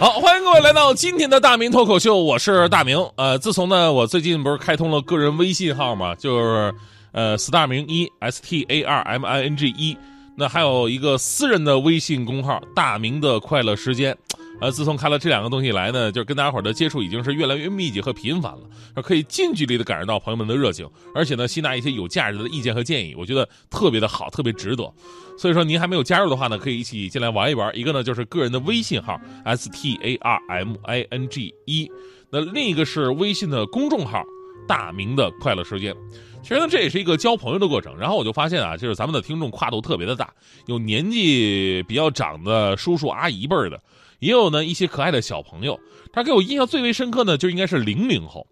好，欢迎各位来到今天的大明脱口秀，我是大明。呃，自从呢，我最近不是开通了个人微信号嘛，就是呃 star 明一 s t a r m i n g 一，那还有一个私人的微信公号大明的快乐时间。呃，自从开了这两个东西来呢，就是跟大家伙儿的接触已经是越来越密集和频繁了，可以近距离的感受到朋友们的热情，而且呢，吸纳一些有价值的意见和建议，我觉得特别的好，特别值得。所以说，您还没有加入的话呢，可以一起进来玩一玩。一个呢就是个人的微信号 s t a r m i n g 一，那另一个是微信的公众号大明的快乐时间。其实呢，这也是一个交朋友的过程。然后我就发现啊，就是咱们的听众跨度特别的大，有年纪比较长的叔叔阿姨辈儿的。也有呢一些可爱的小朋友，他给我印象最为深刻呢，就应该是零零后。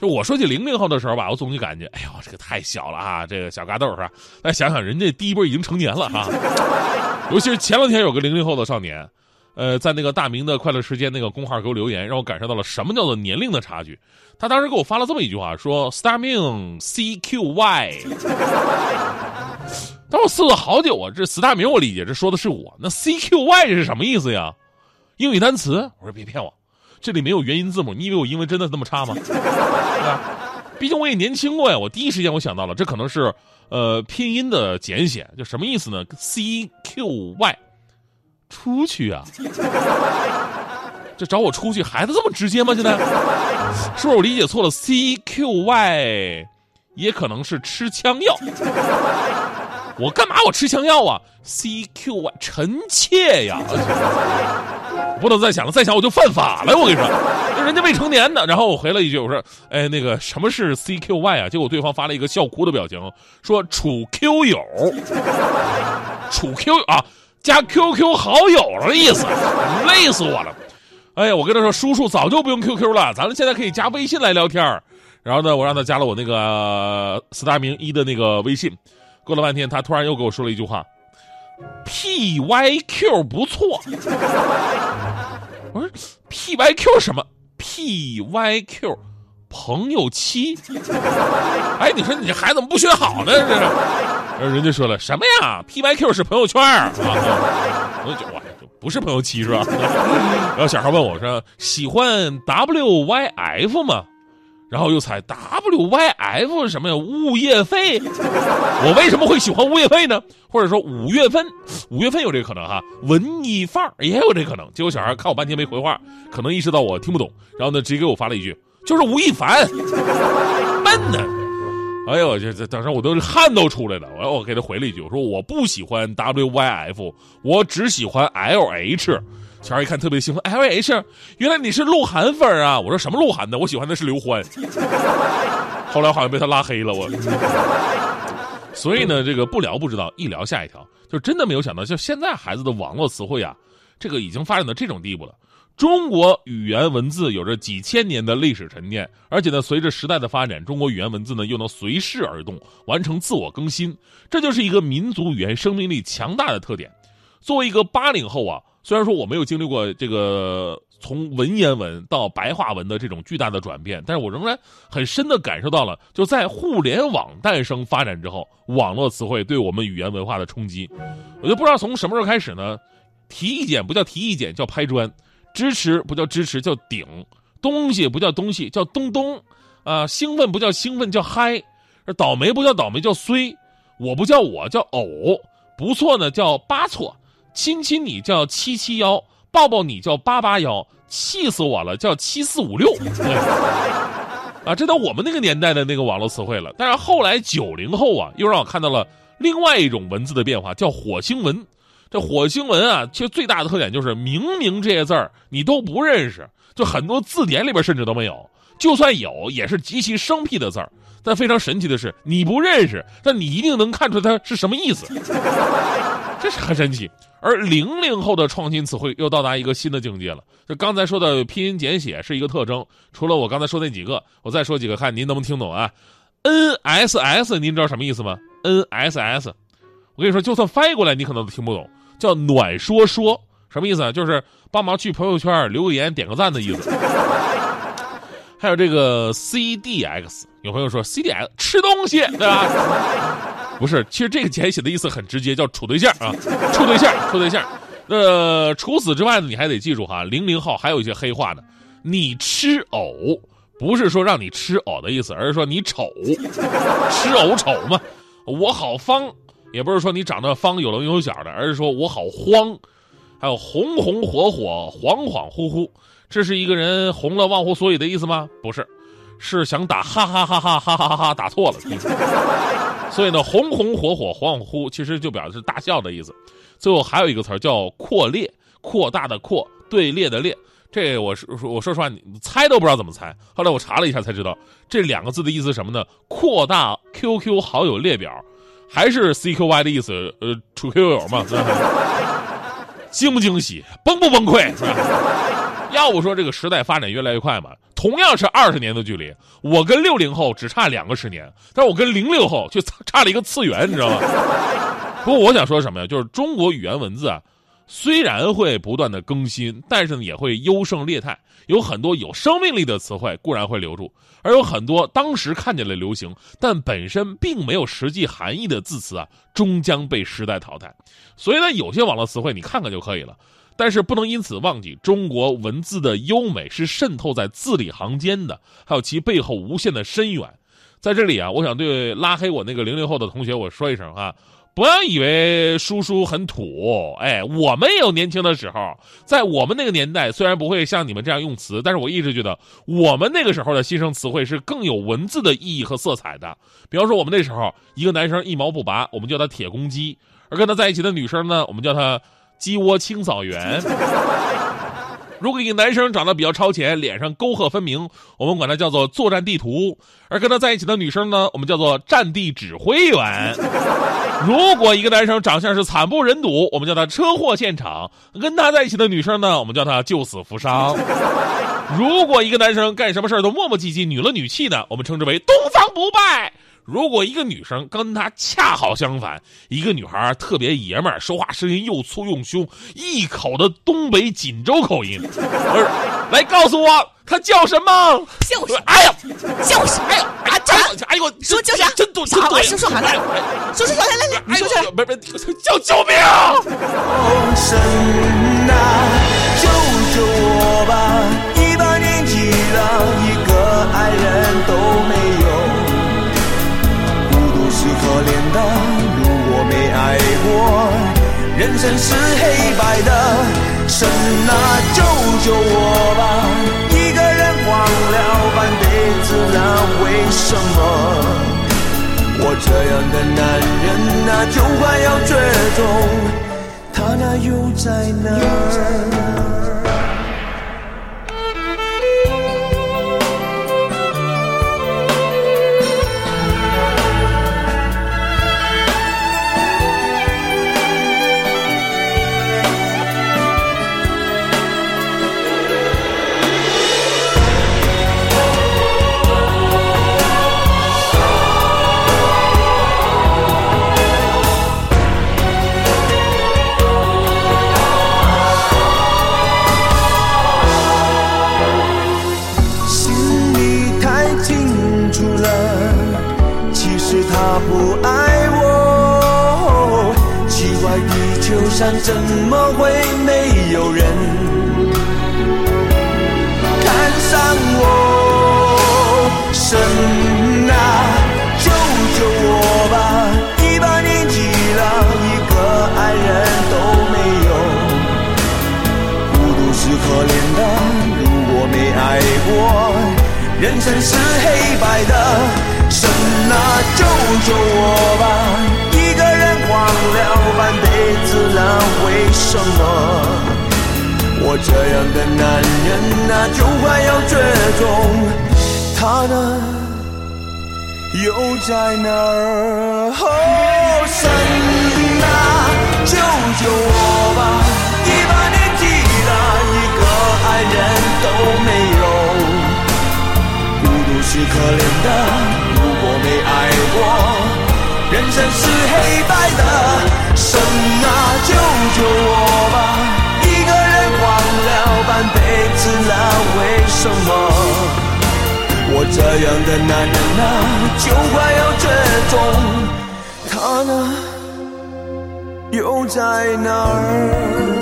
就我说起零零后的时候吧，我总就感觉，哎呦，这个太小了啊，这个小嘎豆是吧？但想想人家第一波已经成年了哈。尤其是前两天有个零零后的少年，呃，在那个大明的快乐时间那个公号给我留言，让我感受到了什么叫做年龄的差距。他当时给我发了这么一句话，说 “starming CQY”。但我思了好久啊，这 Star 明我理解这说的是我，那 CQY 这是什么意思呀？英语单词，我说别骗我，这里没有元音字母，你以为我英文真的那么差吗？对吧？毕竟我也年轻过呀。我第一时间我想到了，这可能是呃拼音的简写，就什么意思呢？C Q Y，出去啊？这找我出去，孩子这么直接吗？现在是不是我理解错了？C Q Y 也可能是吃枪药。我干嘛？我吃枪药啊？C Q Y 臣妾呀！不能再想了，再想我就犯法了。我跟你说，人家未成年呢。然后我回了一句，我说：“哎，那个什么是 C Q Y 啊？”结果对方发了一个笑哭的表情，说：“处 Q 友，处 Q 啊，加 Q Q 好友的意思，累死我了。”哎呀，我跟他说，叔叔早就不用 Q Q 了，咱们现在可以加微信来聊天然后呢，我让他加了我那个四大名一的那个微信。过了半天，他突然又给我说了一句话。P Y Q 不错，我说 P Y Q 什么？P Y Q 朋友妻？哎，你说你这孩子怎么不学好呢？这是，人家说了什么呀？P Y Q 是朋友圈啊，我就我不是朋友妻是吧？然后小孩问我说：“喜欢 W Y F 吗？”然后又猜 W Y F 什么呀？物业费？我为什么会喜欢物业费呢？或者说五月份，五月份有这个可能哈？文艺范儿也有这可能。结果小孩看我半天没回话，可能意识到我听不懂，然后呢，直接给我发了一句：“就是吴亦凡，笨呢。”哎呦，这这当时我都汗都出来了。我我给他回了一句：“我说我不喜欢 W Y F，我只喜欢 L H。”乔儿一看特别兴奋，L H，原来你是鹿晗粉啊！我说什么鹿晗的？我喜欢的是刘欢。后来好像被他拉黑了我。所以呢，这个不聊不知道，一聊吓一跳，就真的没有想到，就现在孩子的网络词汇啊，这个已经发展到这种地步了。中国语言文字有着几千年的历史沉淀，而且呢，随着时代的发展，中国语言文字呢又能随势而动，完成自我更新，这就是一个民族语言生命力强大的特点。作为一个八零后啊。虽然说我没有经历过这个从文言文到白话文的这种巨大的转变，但是我仍然很深的感受到了，就在互联网诞生发展之后，网络词汇对我们语言文化的冲击。我就不知道从什么时候开始呢？提意见不叫提意见，叫拍砖；支持不叫支持，叫顶；东西不叫东西，叫东东；啊，兴奋不叫兴奋，叫嗨；倒霉不叫倒霉，叫衰；我不叫我，叫偶；不错呢，叫八错。亲亲你叫七七幺，抱抱你叫八八幺，气死我了叫七四五六，啊，这都我们那个年代的那个网络词汇了。但是后来九零后啊，又让我看到了另外一种文字的变化，叫火星文。这火星文啊，其实最大的特点就是明明这些字儿你都不认识，就很多字典里边甚至都没有，就算有也是极其生僻的字儿。但非常神奇的是，你不认识，但你一定能看出它是什么意思，这是很神奇。而零零后的创新词汇又到达一个新的境界了。就刚才说的拼音简写是一个特征，除了我刚才说那几个，我再说几个，看您能不能听懂啊？NSS，您知道什么意思吗？NSS，我跟你说，就算翻译过来，你可能都听不懂，叫暖说说，什么意思啊？就是帮忙去朋友圈留个言、点个赞的意思。还有这个 CDX，有朋友说 CDX 吃东西，对吧？不是，其实这个简写的意思很直接，叫处对象啊，处对象，处对象。呃，除此之外呢，你还得记住哈，零零后还有一些黑话呢。你吃藕，不是说让你吃藕的意思，而是说你丑，吃藕丑嘛。我好方，也不是说你长得方有棱有角的，而是说我好慌。还有红红火火，恍恍惚惚，这是一个人红了忘乎所以的意思吗？不是，是想打哈哈哈哈哈哈哈哈打错了。所以呢，红红火火，恍恍惚，其实就表示大笑的意思。最后还有一个词儿叫扩列，扩大的扩，队列的列。这我是我说实话，你猜都不知道怎么猜。后来我查了一下才知道，这两个字的意思什么呢？扩大 QQ 好友列表，还是 CQY 的意思？呃，处 QQ 友嘛。惊不惊喜，崩不崩溃？要不说这个时代发展越来越快嘛？同样是二十年的距离，我跟六零后只差两个十年，但是我跟零六后却差了一个次元，你知道吗？不过我想说什么呀？就是中国语言文字啊，虽然会不断的更新，但是呢也会优胜劣汰，有很多有生命力的词汇固然会留住，而有很多当时看起来流行，但本身并没有实际含义的字词啊，终将被时代淘汰。所以呢，有些网络词汇你看看就可以了，但是不能因此忘记中国文字的优美是渗透在字里行间的，还有其背后无限的深远。在这里啊，我想对拉黑我那个零零后的同学我说一声啊。不要以为叔叔很土，哎，我们也有年轻的时候，在我们那个年代，虽然不会像你们这样用词，但是我一直觉得我们那个时候的新生词汇是更有文字的意义和色彩的。比方说，我们那时候一个男生一毛不拔，我们叫他铁公鸡；而跟他在一起的女生呢，我们叫他鸡窝清扫员。如果一个男生长得比较超前，脸上沟壑分明，我们管他叫做作战地图；而跟他在一起的女生呢，我们叫做战地指挥员。如果一个男生长相是惨不忍睹，我们叫他车祸现场；跟他在一起的女生呢，我们叫他救死扶伤。如果一个男生干什么事都磨磨唧唧、女了女气的，我们称之为东方不败。如果一个女生跟他恰好相反，一个女孩特别爷们儿，说话声音又粗又凶，一口的东北锦州口音，来告诉我她叫什么？就是，哎呀，就是，哎呀，啊，叫，哎呦，说就是，真多，真多，说说好了，说说说，来来来，你说出来，不不，叫救命！神啊，救救我吧！一把年纪了，人生是黑白的，神啊，救救我吧！一个人荒了半辈子了，为什么？我这样的男人啊，就快要绝种，他那又在哪儿上？怎么会没有人看上我？神啊，救救我吧！一把年纪了，一个爱人都没有，孤独是可怜的。如果没爱过，人生是黑白的。神啊，救救我吧！忘了半辈子了，为什么我这样的男人啊，就快要绝种？他呢，又在哪儿？哦，神。啊，救救我吧！一把年纪了，一个爱人都没有，孤独是可怜的。如果没爱过，人生是黑白的。神啊，救救我吧！一个人忘了半辈子了，为什么？我这样的男人啊，就快要绝种，他呢，又在哪儿？